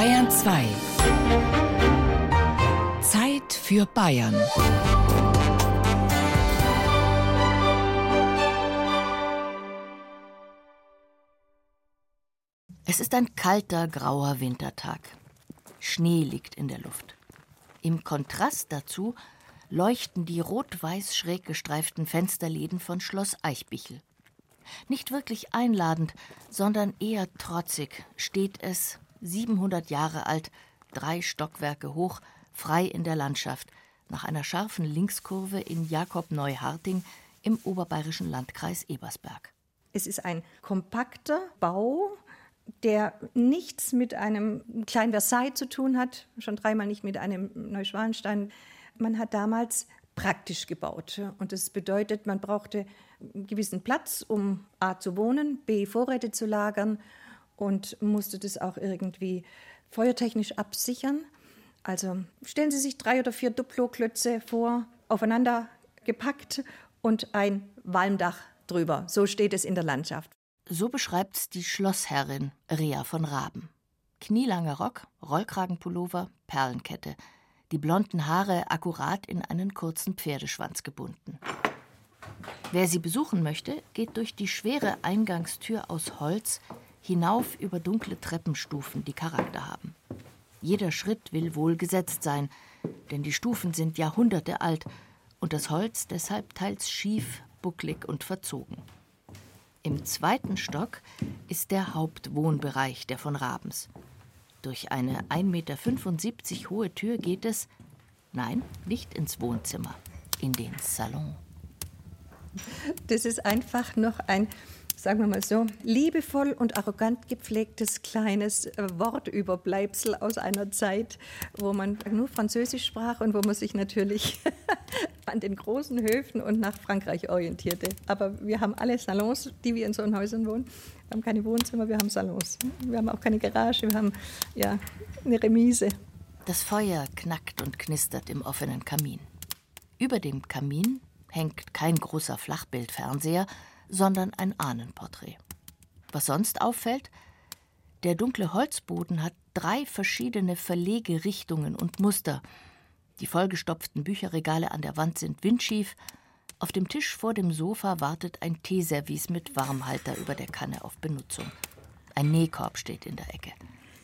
Bayern 2. Zeit für Bayern. Es ist ein kalter, grauer Wintertag. Schnee liegt in der Luft. Im Kontrast dazu leuchten die rot-weiß schräg gestreiften Fensterläden von Schloss Eichbichel. Nicht wirklich einladend, sondern eher trotzig steht es, 700 Jahre alt, drei Stockwerke hoch, frei in der Landschaft, nach einer scharfen Linkskurve in Jakob Neuharting im oberbayerischen Landkreis Ebersberg. Es ist ein kompakter Bau, der nichts mit einem kleinen Versailles zu tun hat, schon dreimal nicht mit einem Neuschwanstein. Man hat damals praktisch gebaut. Und das bedeutet, man brauchte einen gewissen Platz, um A zu wohnen, B Vorräte zu lagern und musste das auch irgendwie feuertechnisch absichern. Also stellen Sie sich drei oder vier Duplo-Klötze vor, aufeinander gepackt und ein Walmdach drüber. So steht es in der Landschaft. So beschreibt die Schlossherrin Rea von Raben. Knielanger Rock, Rollkragenpullover, Perlenkette. Die blonden Haare akkurat in einen kurzen Pferdeschwanz gebunden. Wer sie besuchen möchte, geht durch die schwere Eingangstür aus Holz hinauf über dunkle Treppenstufen, die Charakter haben. Jeder Schritt will wohl gesetzt sein, denn die Stufen sind Jahrhunderte alt und das Holz deshalb teils schief, bucklig und verzogen. Im zweiten Stock ist der Hauptwohnbereich der von Rabens. Durch eine 1,75 Meter hohe Tür geht es, nein, nicht ins Wohnzimmer, in den Salon. Das ist einfach noch ein sagen wir mal so, liebevoll und arrogant gepflegtes kleines Wortüberbleibsel aus einer Zeit, wo man nur Französisch sprach und wo man sich natürlich an den großen Höfen und nach Frankreich orientierte. Aber wir haben alle Salons, die wir in so Häusern wohnen. Wir haben keine Wohnzimmer, wir haben Salons. Wir haben auch keine Garage, wir haben ja eine Remise. Das Feuer knackt und knistert im offenen Kamin. Über dem Kamin hängt kein großer Flachbildfernseher, sondern ein Ahnenporträt. Was sonst auffällt, der dunkle Holzboden hat drei verschiedene Verlegerichtungen und Muster. Die vollgestopften Bücherregale an der Wand sind windschief. Auf dem Tisch vor dem Sofa wartet ein Teeservice mit Warmhalter über der Kanne auf Benutzung. Ein Nähkorb steht in der Ecke.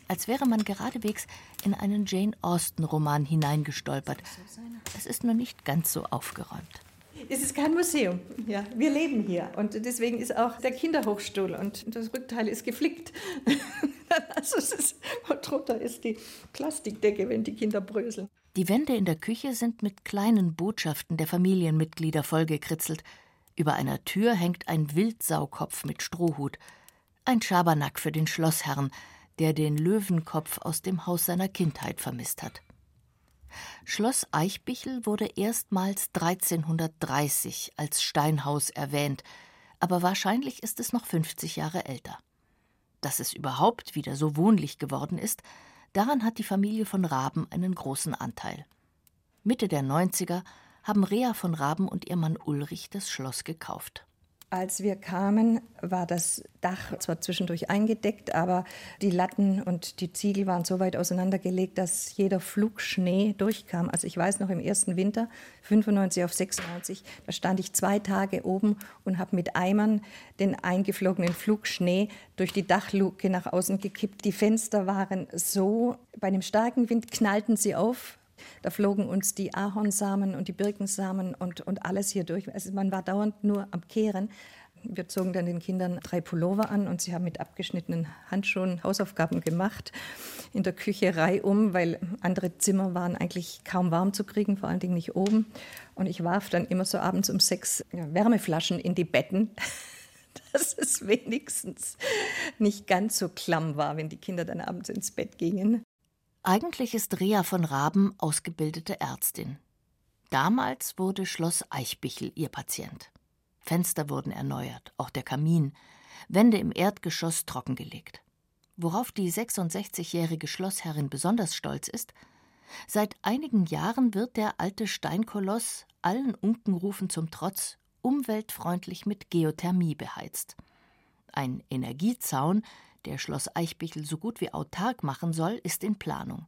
Als wäre man geradewegs in einen Jane Austen-Roman hineingestolpert. Es ist nur nicht ganz so aufgeräumt. Es ist kein Museum. Ja, wir leben hier und deswegen ist auch der Kinderhochstuhl und das Rückteil ist geflickt. also es ist, drunter ist die Plastikdecke, wenn die Kinder bröseln. Die Wände in der Küche sind mit kleinen Botschaften der Familienmitglieder vollgekritzelt. Über einer Tür hängt ein Wildsaukopf mit Strohhut. Ein Schabernack für den Schlossherrn, der den Löwenkopf aus dem Haus seiner Kindheit vermisst hat. Schloss Eichbichel wurde erstmals 1330 als Steinhaus erwähnt, aber wahrscheinlich ist es noch 50 Jahre älter. Dass es überhaupt wieder so wohnlich geworden ist, daran hat die Familie von Raben einen großen Anteil. Mitte der 90er haben Rea von Raben und ihr Mann Ulrich das Schloss gekauft. Als wir kamen, war das Dach zwar zwischendurch eingedeckt, aber die Latten und die Ziegel waren so weit auseinandergelegt, dass jeder Flug Schnee durchkam. Also ich weiß noch im ersten Winter, 95 auf 96, da stand ich zwei Tage oben und habe mit Eimern den eingeflogenen Flug Schnee durch die Dachluke nach außen gekippt. Die Fenster waren so, bei einem starken Wind knallten sie auf da flogen uns die Ahornsamen und die Birkensamen und, und alles hier durch. Also man war dauernd nur am Kehren. Wir zogen dann den Kindern drei Pullover an und sie haben mit abgeschnittenen Handschuhen Hausaufgaben gemacht in der Küche reihum, weil andere Zimmer waren eigentlich kaum warm zu kriegen, vor allen Dingen nicht oben. Und ich warf dann immer so abends um sechs Wärmeflaschen in die Betten, dass es wenigstens nicht ganz so klamm war, wenn die Kinder dann abends ins Bett gingen. Eigentlich ist Rea von Raben ausgebildete Ärztin. Damals wurde Schloss Eichbichel ihr Patient. Fenster wurden erneuert, auch der Kamin, Wände im Erdgeschoss trockengelegt. Worauf die 66-jährige Schlossherrin besonders stolz ist, seit einigen Jahren wird der alte Steinkoloss allen Unkenrufen zum Trotz umweltfreundlich mit Geothermie beheizt. Ein Energiezaun, der Schloss Eichbichel so gut wie autark machen soll, ist in Planung.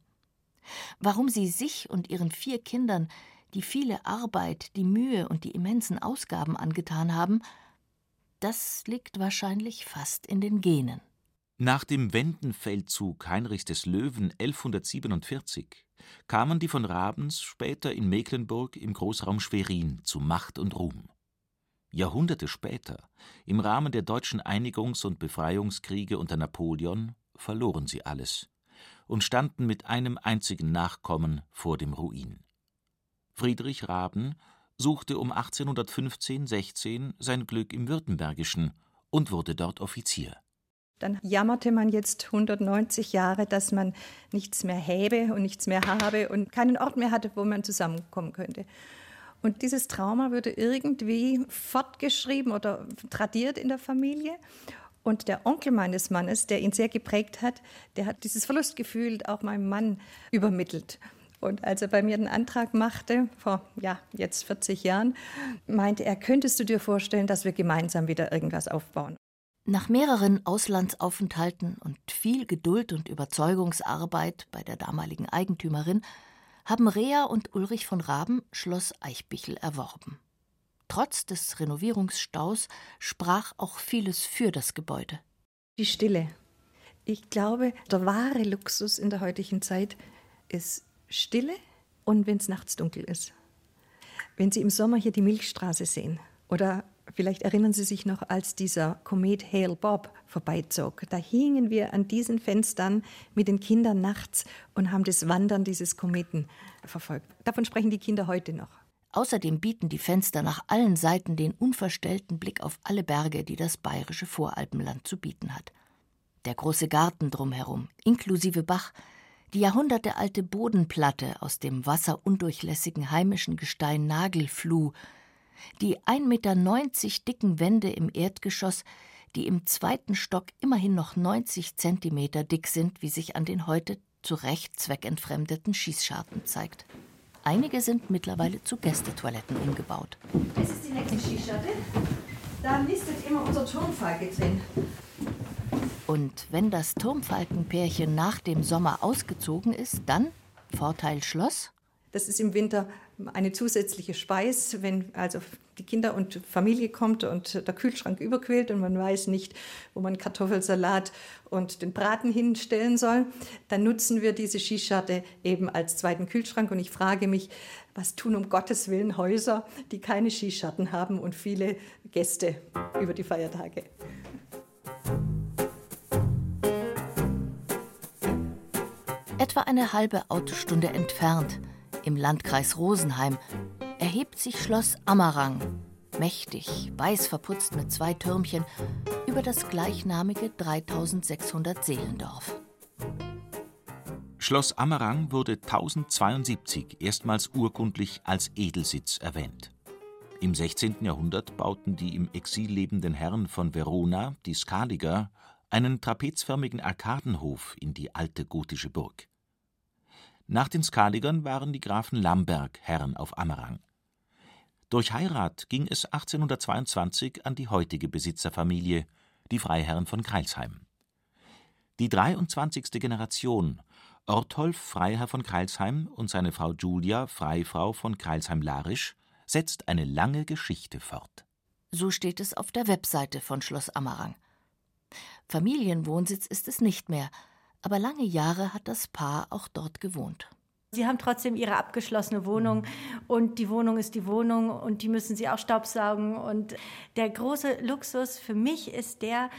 Warum sie sich und ihren vier Kindern die viele Arbeit, die Mühe und die immensen Ausgaben angetan haben, das liegt wahrscheinlich fast in den Genen. Nach dem Wendenfeldzug Heinrichs des Löwen 1147 kamen die von Rabens später in Mecklenburg im Großraum Schwerin zu Macht und Ruhm. Jahrhunderte später, im Rahmen der deutschen Einigungs- und Befreiungskriege unter Napoleon, verloren sie alles und standen mit einem einzigen Nachkommen vor dem Ruin. Friedrich Raben suchte um 1815 16 sein Glück im Württembergischen und wurde dort Offizier. Dann jammerte man jetzt 190 Jahre, dass man nichts mehr häbe und nichts mehr habe und keinen Ort mehr hatte, wo man zusammenkommen könnte. Und dieses Trauma würde irgendwie fortgeschrieben oder tradiert in der Familie. Und der Onkel meines Mannes, der ihn sehr geprägt hat, der hat dieses Verlustgefühl auch meinem Mann übermittelt. Und als er bei mir den Antrag machte, vor ja, jetzt 40 Jahren, meinte er, könntest du dir vorstellen, dass wir gemeinsam wieder irgendwas aufbauen? Nach mehreren Auslandsaufenthalten und viel Geduld und Überzeugungsarbeit bei der damaligen Eigentümerin haben Rea und Ulrich von Raben Schloss Eichbichel erworben. Trotz des Renovierungsstaus sprach auch vieles für das Gebäude. Die Stille. Ich glaube, der wahre Luxus in der heutigen Zeit ist Stille und wenn es nachts dunkel ist. Wenn Sie im Sommer hier die Milchstraße sehen oder vielleicht erinnern Sie sich noch, als dieser Komet Hale Bob vorbeizog. Da hingen wir an diesen Fenstern mit den Kindern nachts und haben das Wandern dieses Kometen verfolgt. Davon sprechen die Kinder heute noch. Außerdem bieten die Fenster nach allen Seiten den unverstellten Blick auf alle Berge, die das bayerische Voralpenland zu bieten hat. Der große Garten drumherum, inklusive Bach, die jahrhundertealte Bodenplatte aus dem wasserundurchlässigen heimischen Gestein Nagelfluh, die 1,90 Meter dicken Wände im Erdgeschoss, die im zweiten Stock immerhin noch 90 Zentimeter dick sind, wie sich an den heute zu Recht zweckentfremdeten Schießscharten zeigt. Einige sind mittlerweile zu Gästetoiletten umgebaut. Das ist die nächste Schießscharte. Da nistet immer unser Turmfalke drin. Und wenn das Turmfalkenpärchen nach dem Sommer ausgezogen ist, dann Vorteil Schloss? Das ist im Winter eine zusätzliche Speis, wenn also die Kinder und Familie kommt und der Kühlschrank überquillt und man weiß nicht, wo man Kartoffelsalat und den Braten hinstellen soll, dann nutzen wir diese Skischarte eben als zweiten Kühlschrank. Und ich frage mich, was tun um Gottes Willen Häuser, die keine Skischatten haben und viele Gäste über die Feiertage? Etwa eine halbe Autostunde entfernt, im Landkreis Rosenheim, erhebt sich Schloss Ammerang, mächtig, weiß verputzt mit zwei Türmchen, über das gleichnamige 3600 Seelendorf. Schloss Ammerang wurde 1072 erstmals urkundlich als Edelsitz erwähnt. Im 16. Jahrhundert bauten die im Exil lebenden Herren von Verona, die Skaliger, einen trapezförmigen Arkadenhof in die alte gotische Burg. Nach den Skaligern waren die Grafen Lamberg Herren auf Ammerang. Durch Heirat ging es 1822 an die heutige Besitzerfamilie, die Freiherren von Kreilsheim. Die 23. Generation, Ortolf Freiherr von Kreilsheim und seine Frau Julia, Freifrau von Kreilsheim-Larisch, setzt eine lange Geschichte fort. So steht es auf der Webseite von Schloss Ammerang. Familienwohnsitz ist es nicht mehr, aber lange Jahre hat das Paar auch dort gewohnt. Sie haben trotzdem ihre abgeschlossene Wohnung und die Wohnung ist die Wohnung und die müssen sie auch staubsaugen. Und der große Luxus für mich ist der,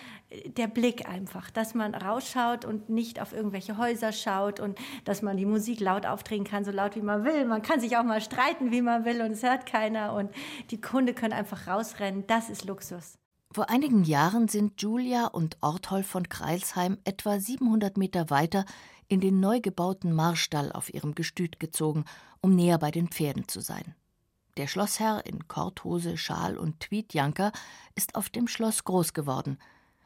der Blick einfach, dass man rausschaut und nicht auf irgendwelche Häuser schaut und dass man die Musik laut aufdrehen kann, so laut wie man will. Man kann sich auch mal streiten, wie man will und es hört keiner und die Kunde können einfach rausrennen. Das ist Luxus. Vor einigen Jahren sind Julia und Ortholf von Kreilsheim etwa 700 Meter weiter in den neu gebauten Marstall auf ihrem Gestüt gezogen, um näher bei den Pferden zu sein. Der Schlossherr in Korthose, Schal und Tweedjanker ist auf dem Schloss groß geworden.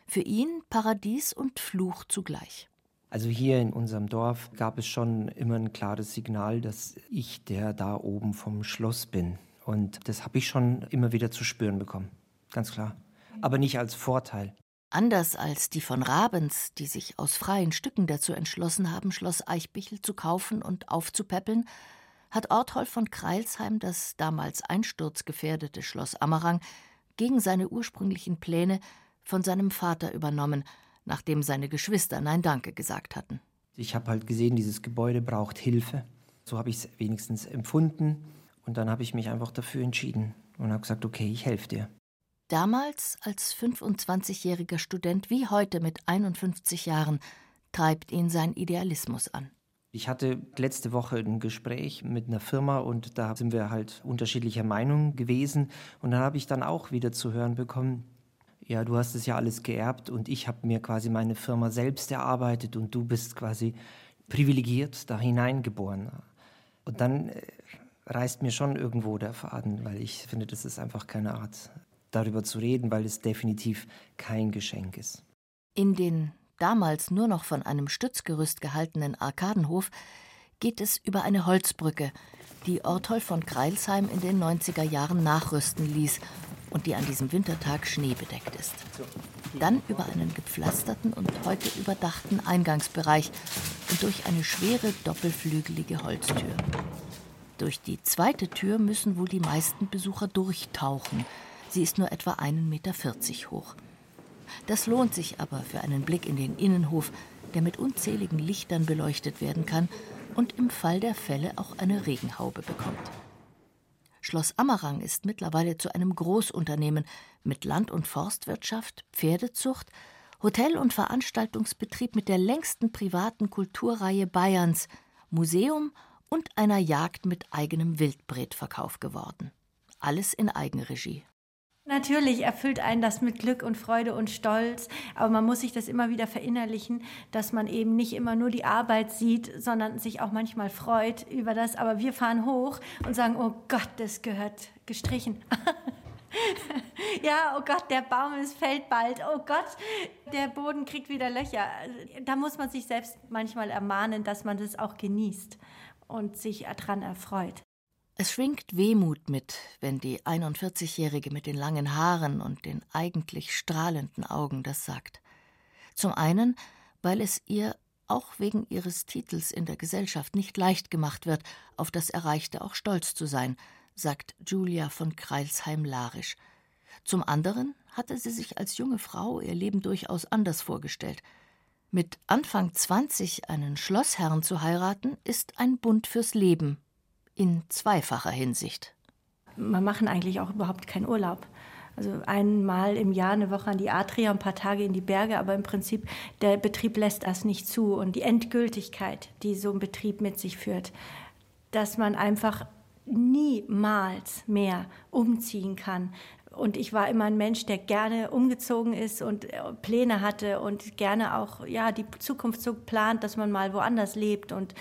Für ihn Paradies und Fluch zugleich. Also hier in unserem Dorf gab es schon immer ein klares Signal, dass ich der da oben vom Schloss bin. Und das habe ich schon immer wieder zu spüren bekommen. Ganz klar aber nicht als Vorteil. Anders als die von Rabens, die sich aus freien Stücken dazu entschlossen haben, Schloss Eichbichel zu kaufen und aufzupäppeln, hat Orthold von Kreilsheim das damals einsturzgefährdete Schloss Ammerang gegen seine ursprünglichen Pläne von seinem Vater übernommen, nachdem seine Geschwister Nein Danke gesagt hatten. Ich habe halt gesehen, dieses Gebäude braucht Hilfe. So habe ich es wenigstens empfunden. Und dann habe ich mich einfach dafür entschieden und habe gesagt, okay, ich helfe dir. Damals als 25-jähriger Student wie heute mit 51 Jahren treibt ihn sein Idealismus an. Ich hatte letzte Woche ein Gespräch mit einer Firma und da sind wir halt unterschiedlicher Meinung gewesen. Und da habe ich dann auch wieder zu hören bekommen, ja, du hast es ja alles geerbt und ich habe mir quasi meine Firma selbst erarbeitet und du bist quasi privilegiert da hineingeboren. Und dann äh, reißt mir schon irgendwo der Faden, weil ich finde, das ist einfach keine Art, darüber zu reden, weil es definitiv kein Geschenk ist. In den damals nur noch von einem Stützgerüst gehaltenen Arkadenhof geht es über eine Holzbrücke, die Orthold von Kreilsheim in den 90er Jahren nachrüsten ließ und die an diesem Wintertag schneebedeckt ist. Dann über einen gepflasterten und heute überdachten Eingangsbereich und durch eine schwere doppelflügelige Holztür. Durch die zweite Tür müssen wohl die meisten Besucher durchtauchen, Sie ist nur etwa 1,40 Meter hoch. Das lohnt sich aber für einen Blick in den Innenhof, der mit unzähligen Lichtern beleuchtet werden kann und im Fall der Fälle auch eine Regenhaube bekommt. Schloss Ammerang ist mittlerweile zu einem Großunternehmen mit Land- und Forstwirtschaft, Pferdezucht, Hotel- und Veranstaltungsbetrieb mit der längsten privaten Kulturreihe Bayerns, Museum und einer Jagd mit eigenem Wildbretverkauf geworden. Alles in Eigenregie. Natürlich erfüllt einen das mit Glück und Freude und Stolz, aber man muss sich das immer wieder verinnerlichen, dass man eben nicht immer nur die Arbeit sieht, sondern sich auch manchmal freut über das. Aber wir fahren hoch und sagen, oh Gott, das gehört gestrichen. ja, oh Gott, der Baum, es fällt bald. Oh Gott, der Boden kriegt wieder Löcher. Da muss man sich selbst manchmal ermahnen, dass man das auch genießt und sich daran erfreut. Es schwingt Wehmut mit, wenn die 41-Jährige mit den langen Haaren und den eigentlich strahlenden Augen das sagt. Zum einen, weil es ihr auch wegen ihres Titels in der Gesellschaft nicht leicht gemacht wird, auf das Erreichte auch stolz zu sein, sagt Julia von Kreilsheim-Larisch. Zum anderen hatte sie sich als junge Frau ihr Leben durchaus anders vorgestellt. Mit Anfang 20 einen Schlossherrn zu heiraten, ist ein Bund fürs Leben, in zweifacher Hinsicht. Wir machen eigentlich auch überhaupt keinen Urlaub. Also einmal im Jahr eine Woche an die Adria, ein paar Tage in die Berge, aber im Prinzip der Betrieb lässt das nicht zu. Und die Endgültigkeit, die so ein Betrieb mit sich führt, dass man einfach niemals mehr umziehen kann. Und ich war immer ein Mensch, der gerne umgezogen ist und äh, Pläne hatte und gerne auch ja, die Zukunft so plant, dass man mal woanders lebt und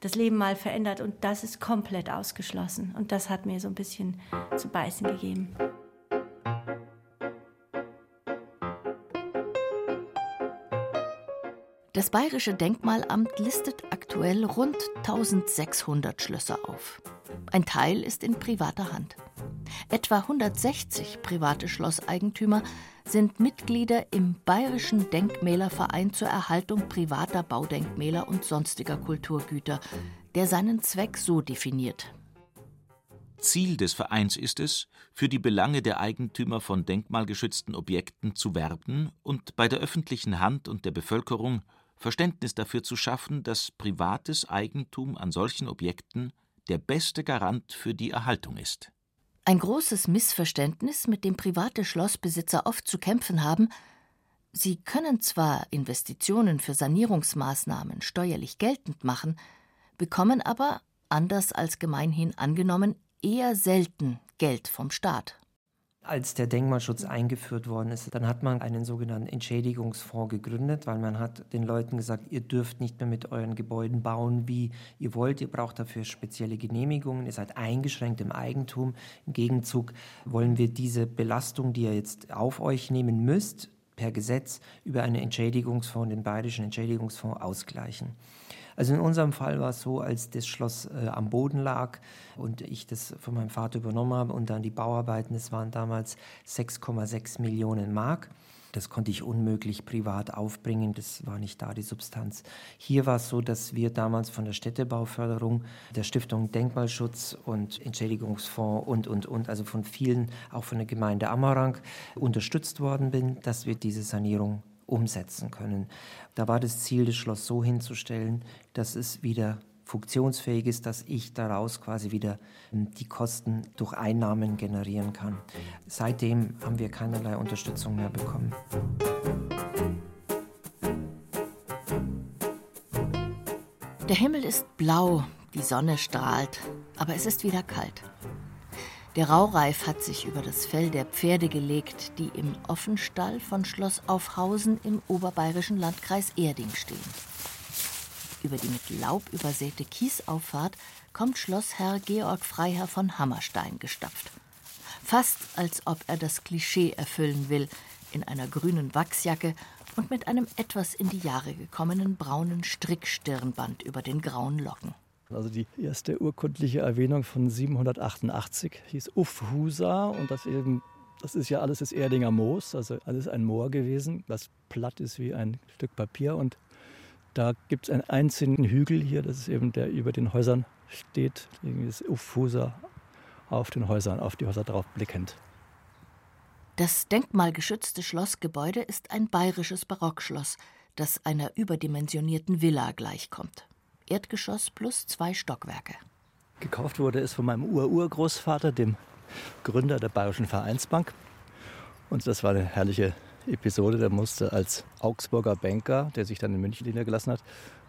das Leben mal verändert und das ist komplett ausgeschlossen. Und das hat mir so ein bisschen zu beißen gegeben. Das Bayerische Denkmalamt listet aktuell rund 1600 Schlösser auf. Ein Teil ist in privater Hand. Etwa 160 private Schlosseigentümer sind Mitglieder im Bayerischen Denkmälerverein zur Erhaltung privater Baudenkmäler und sonstiger Kulturgüter, der seinen Zweck so definiert. Ziel des Vereins ist es, für die Belange der Eigentümer von denkmalgeschützten Objekten zu werben und bei der öffentlichen Hand und der Bevölkerung Verständnis dafür zu schaffen, dass privates Eigentum an solchen Objekten der beste Garant für die Erhaltung ist. Ein großes Missverständnis, mit dem private Schlossbesitzer oft zu kämpfen haben, sie können zwar Investitionen für Sanierungsmaßnahmen steuerlich geltend machen, bekommen aber, anders als gemeinhin angenommen, eher selten Geld vom Staat. Als der Denkmalschutz eingeführt worden ist, dann hat man einen sogenannten Entschädigungsfonds gegründet, weil man hat den Leuten gesagt, ihr dürft nicht mehr mit euren Gebäuden bauen, wie ihr wollt. Ihr braucht dafür spezielle Genehmigungen. Ihr seid eingeschränkt im Eigentum. Im Gegenzug wollen wir diese Belastung, die ihr jetzt auf euch nehmen müsst, per Gesetz über einen Entschädigungsfonds, den Bayerischen Entschädigungsfonds, ausgleichen. Also in unserem Fall war es so, als das Schloss äh, am Boden lag und ich das von meinem Vater übernommen habe und dann die Bauarbeiten, das waren damals 6,6 Millionen Mark. Das konnte ich unmöglich privat aufbringen, das war nicht da, die Substanz. Hier war es so, dass wir damals von der Städtebauförderung, der Stiftung Denkmalschutz und Entschädigungsfonds und, und, und, also von vielen, auch von der Gemeinde Amarang, unterstützt worden bin, dass wir diese Sanierung umsetzen können. Da war das Ziel, das Schloss so hinzustellen, dass es wieder funktionsfähig ist, dass ich daraus quasi wieder ähm, die Kosten durch Einnahmen generieren kann. Seitdem haben wir keinerlei Unterstützung mehr bekommen. Der Himmel ist blau, die Sonne strahlt, aber es ist wieder kalt. Der Raureif hat sich über das Fell der Pferde gelegt, die im Offenstall von Schloss Aufhausen im oberbayerischen Landkreis Erding stehen. Über die mit Laub übersäte Kiesauffahrt kommt Schlossherr Georg Freiherr von Hammerstein gestapft. Fast als ob er das Klischee erfüllen will, in einer grünen Wachsjacke und mit einem etwas in die Jahre gekommenen braunen Strickstirnband über den grauen Locken. Also die erste urkundliche Erwähnung von 788 hieß Uffhusa und das eben das ist ja alles das Erdinger Moos, also alles ein Moor gewesen, das platt ist wie ein Stück Papier und da gibt es einen einzigen Hügel hier, das ist eben der über den Häusern steht, das Uffuser auf den Häusern, auf die Häuser drauf blickend. Das denkmalgeschützte Schlossgebäude ist ein bayerisches Barockschloss, das einer überdimensionierten Villa gleichkommt. Erdgeschoss plus zwei Stockwerke. Gekauft wurde es von meinem Ururgroßvater, dem Gründer der Bayerischen Vereinsbank. Und das war eine herrliche Episode. Der musste als Augsburger Banker, der sich dann in München niedergelassen hat,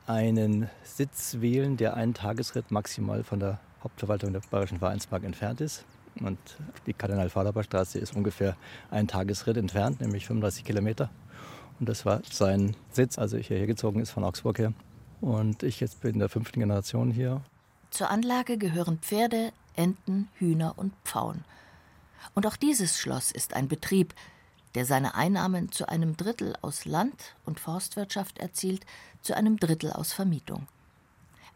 einen Sitz wählen, der einen Tagesritt maximal von der Hauptverwaltung der Bayerischen Vereinsbank entfernt ist. Und die Kardinal-Faderber-Straße ist ungefähr einen Tagesritt entfernt, nämlich 35 Kilometer. Und das war sein Sitz, als er hierher gezogen ist von Augsburg her. Und ich jetzt bin in der fünften Generation hier. Zur Anlage gehören Pferde, Enten, Hühner und Pfauen. Und auch dieses Schloss ist ein Betrieb, der seine Einnahmen zu einem Drittel aus Land- und Forstwirtschaft erzielt, zu einem Drittel aus Vermietung.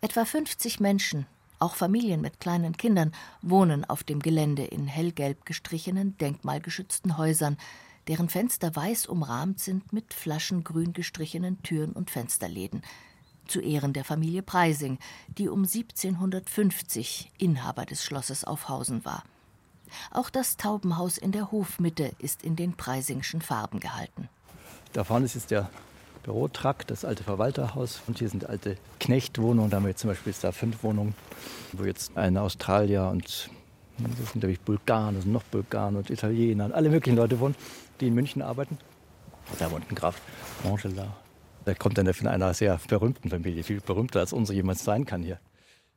Etwa 50 Menschen, auch Familien mit kleinen Kindern, wohnen auf dem Gelände in hellgelb gestrichenen, denkmalgeschützten Häusern, deren Fenster weiß umrahmt sind mit flaschengrün gestrichenen Türen und Fensterläden, zu Ehren der Familie Preising, die um 1750 Inhaber des Schlosses Aufhausen war. Auch das Taubenhaus in der Hofmitte ist in den Preisingschen Farben gehalten. Da vorne ist jetzt der Bürotrakt, das alte Verwalterhaus. Und hier sind alte Knechtwohnungen. Da haben wir jetzt zum Beispiel da fünf Wohnungen, wo jetzt ein Australier und das sind nämlich Bulgaren, das sind noch Bulgaren und Italiener und alle möglichen Leute wohnen, die in München arbeiten. Da wohnt ein Graf Angela. Der kommt dann von einer sehr berühmten Familie, viel berühmter als unsere jemals sein kann hier.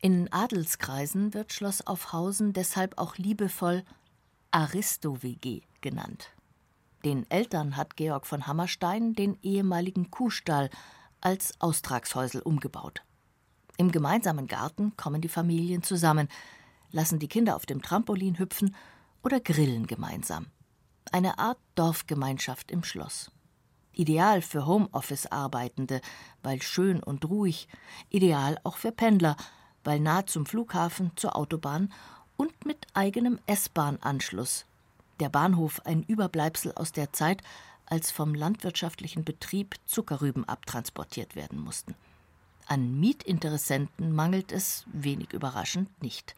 In Adelskreisen wird Schloss Aufhausen deshalb auch liebevoll Aristo-WG genannt. Den Eltern hat Georg von Hammerstein den ehemaligen Kuhstall als Austragshäusel umgebaut. Im gemeinsamen Garten kommen die Familien zusammen, lassen die Kinder auf dem Trampolin hüpfen oder grillen gemeinsam. Eine Art Dorfgemeinschaft im Schloss. Ideal für Homeoffice-Arbeitende, weil schön und ruhig, ideal auch für Pendler, weil nah zum Flughafen, zur Autobahn und mit eigenem S-Bahn-Anschluss. Der Bahnhof ein Überbleibsel aus der Zeit, als vom landwirtschaftlichen Betrieb Zuckerrüben abtransportiert werden mussten. An Mietinteressenten mangelt es, wenig überraschend, nicht.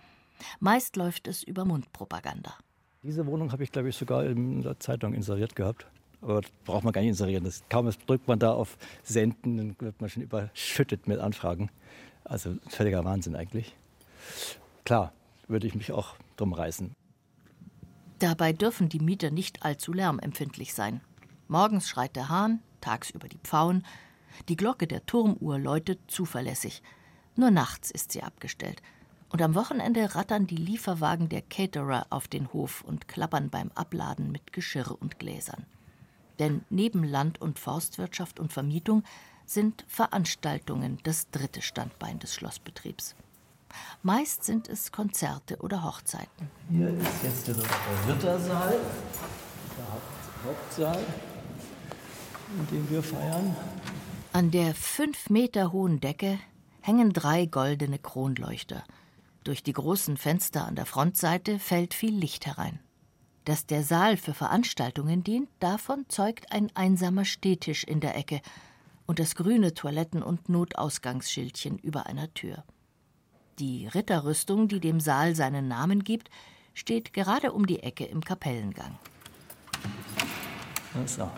Meist läuft es über Mundpropaganda. Diese Wohnung habe ich, glaube ich, sogar in der Zeitung inseriert gehabt. Aber das braucht man gar nicht inserieren. Das, kaum drückt man da auf Senden, dann wird man schon überschüttet mit Anfragen. Also völliger Wahnsinn eigentlich. Klar, würde ich mich auch drum reißen. Dabei dürfen die Mieter nicht allzu lärmempfindlich sein. Morgens schreit der Hahn, tagsüber die Pfauen. Die Glocke der Turmuhr läutet zuverlässig. Nur nachts ist sie abgestellt. Und am Wochenende rattern die Lieferwagen der Caterer auf den Hof und klappern beim Abladen mit Geschirr und Gläsern. Denn neben Land- und Forstwirtschaft und Vermietung sind Veranstaltungen das dritte Standbein des Schlossbetriebs. Meist sind es Konzerte oder Hochzeiten. Hier ist jetzt der Rittersaal, der Hauptsaal, in dem wir feiern. An der fünf Meter hohen Decke hängen drei goldene Kronleuchter. Durch die großen Fenster an der Frontseite fällt viel Licht herein. Dass der Saal für Veranstaltungen dient, davon zeugt ein einsamer Stehtisch in der Ecke und das grüne Toiletten- und Notausgangsschildchen über einer Tür. Die Ritterrüstung, die dem Saal seinen Namen gibt, steht gerade um die Ecke im Kapellengang. So.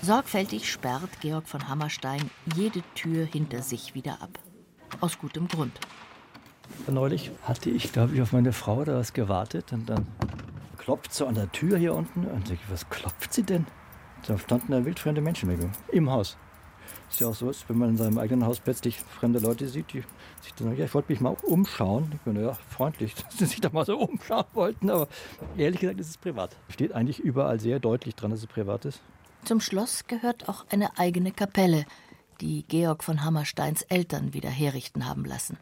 Sorgfältig sperrt Georg von Hammerstein jede Tür hinter sich wieder ab. Aus gutem Grund. Neulich hatte ich, glaube ich, auf meine Frau da was gewartet und dann klopft so an der Tür hier unten und ich, was klopft sie denn? Da standen da wildfremde Menschen im Haus. Ist ja auch so, wenn man in seinem eigenen Haus plötzlich fremde Leute sieht, die sich dann, ja, ich wollte mich mal umschauen. Ich bin ja freundlich, dass sie sich da mal so umschauen wollten, aber ehrlich gesagt ist es privat. Steht eigentlich überall sehr deutlich dran, dass es privat ist. Zum Schloss gehört auch eine eigene Kapelle, die Georg von Hammersteins Eltern wieder herrichten haben lassen.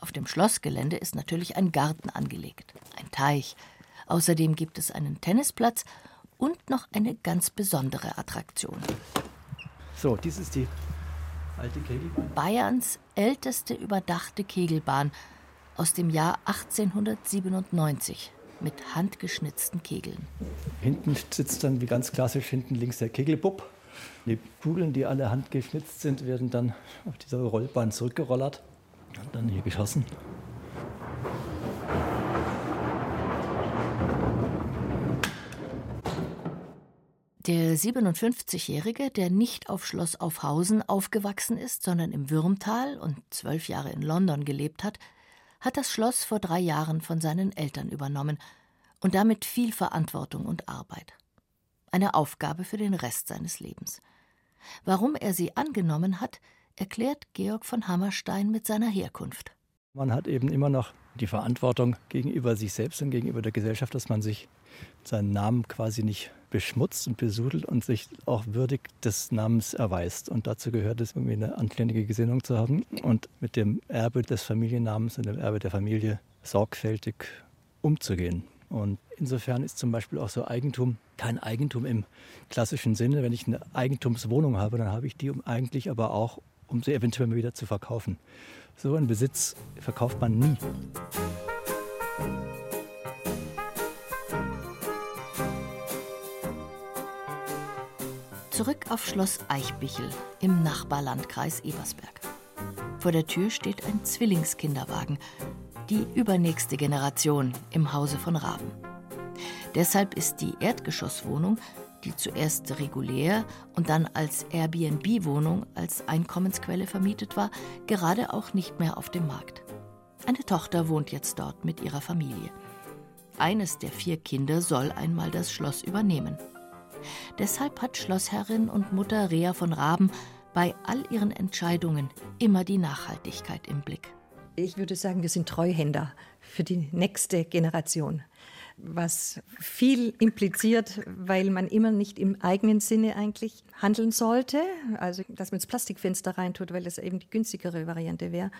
Auf dem Schlossgelände ist natürlich ein Garten angelegt, ein Teich. Außerdem gibt es einen Tennisplatz und noch eine ganz besondere Attraktion. So, dies ist die alte Kegelbahn. Bayerns älteste überdachte Kegelbahn aus dem Jahr 1897 mit handgeschnitzten Kegeln. Hinten sitzt dann wie ganz klassisch hinten links der Kegelbub. Die Kugeln, die alle handgeschnitzt sind, werden dann auf dieser Rollbahn zurückgerollert und dann hier geschossen. Der 57-Jährige, der nicht auf Schloss Aufhausen aufgewachsen ist, sondern im Würmtal und zwölf Jahre in London gelebt hat, hat das Schloss vor drei Jahren von seinen Eltern übernommen und damit viel Verantwortung und Arbeit. Eine Aufgabe für den Rest seines Lebens. Warum er sie angenommen hat, erklärt Georg von Hammerstein mit seiner Herkunft. Man hat eben immer noch die Verantwortung gegenüber sich selbst und gegenüber der Gesellschaft, dass man sich seinen Namen quasi nicht beschmutzt und besudelt und sich auch würdig des Namens erweist. Und dazu gehört es, irgendwie eine anständige Gesinnung zu haben und mit dem Erbe des Familiennamens und dem Erbe der Familie sorgfältig umzugehen. Und insofern ist zum Beispiel auch so Eigentum kein Eigentum im klassischen Sinne. Wenn ich eine Eigentumswohnung habe, dann habe ich die um eigentlich aber auch, um sie eventuell mal wieder zu verkaufen. So einen Besitz verkauft man nie. Zurück auf Schloss Eichbichel im Nachbarlandkreis Ebersberg. Vor der Tür steht ein Zwillingskinderwagen, die übernächste Generation im Hause von Raben. Deshalb ist die Erdgeschosswohnung, die zuerst regulär und dann als Airbnb-Wohnung als Einkommensquelle vermietet war, gerade auch nicht mehr auf dem Markt. Eine Tochter wohnt jetzt dort mit ihrer Familie. Eines der vier Kinder soll einmal das Schloss übernehmen. Deshalb hat Schlossherrin und Mutter Rea von Raben bei all ihren Entscheidungen immer die Nachhaltigkeit im Blick. Ich würde sagen, wir sind Treuhänder für die nächste Generation. Was viel impliziert, weil man immer nicht im eigenen Sinne eigentlich handeln sollte, also dass man das Plastikfenster reintut, weil das eben die günstigere Variante wäre,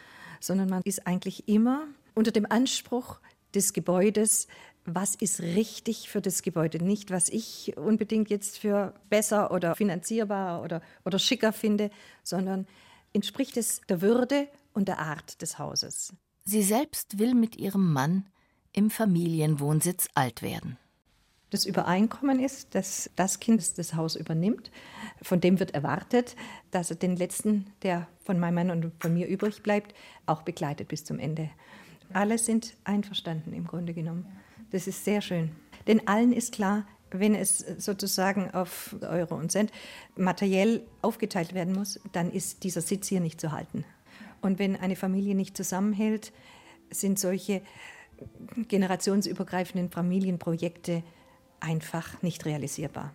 sondern man ist eigentlich immer unter dem Anspruch des Gebäudes, was ist richtig für das Gebäude, nicht was ich unbedingt jetzt für besser oder finanzierbar oder, oder schicker finde, sondern entspricht es der Würde und der Art des Hauses. Sie selbst will mit ihrem Mann im Familienwohnsitz alt werden. Das Übereinkommen ist, dass das Kind das Haus übernimmt. Von dem wird erwartet, dass er den letzten, der von meinem Mann und von mir übrig bleibt, auch begleitet bis zum Ende. Alle sind einverstanden im Grunde genommen. Das ist sehr schön. Denn allen ist klar, wenn es sozusagen auf Euro und Cent materiell aufgeteilt werden muss, dann ist dieser Sitz hier nicht zu halten. Und wenn eine Familie nicht zusammenhält, sind solche generationsübergreifenden Familienprojekte einfach nicht realisierbar.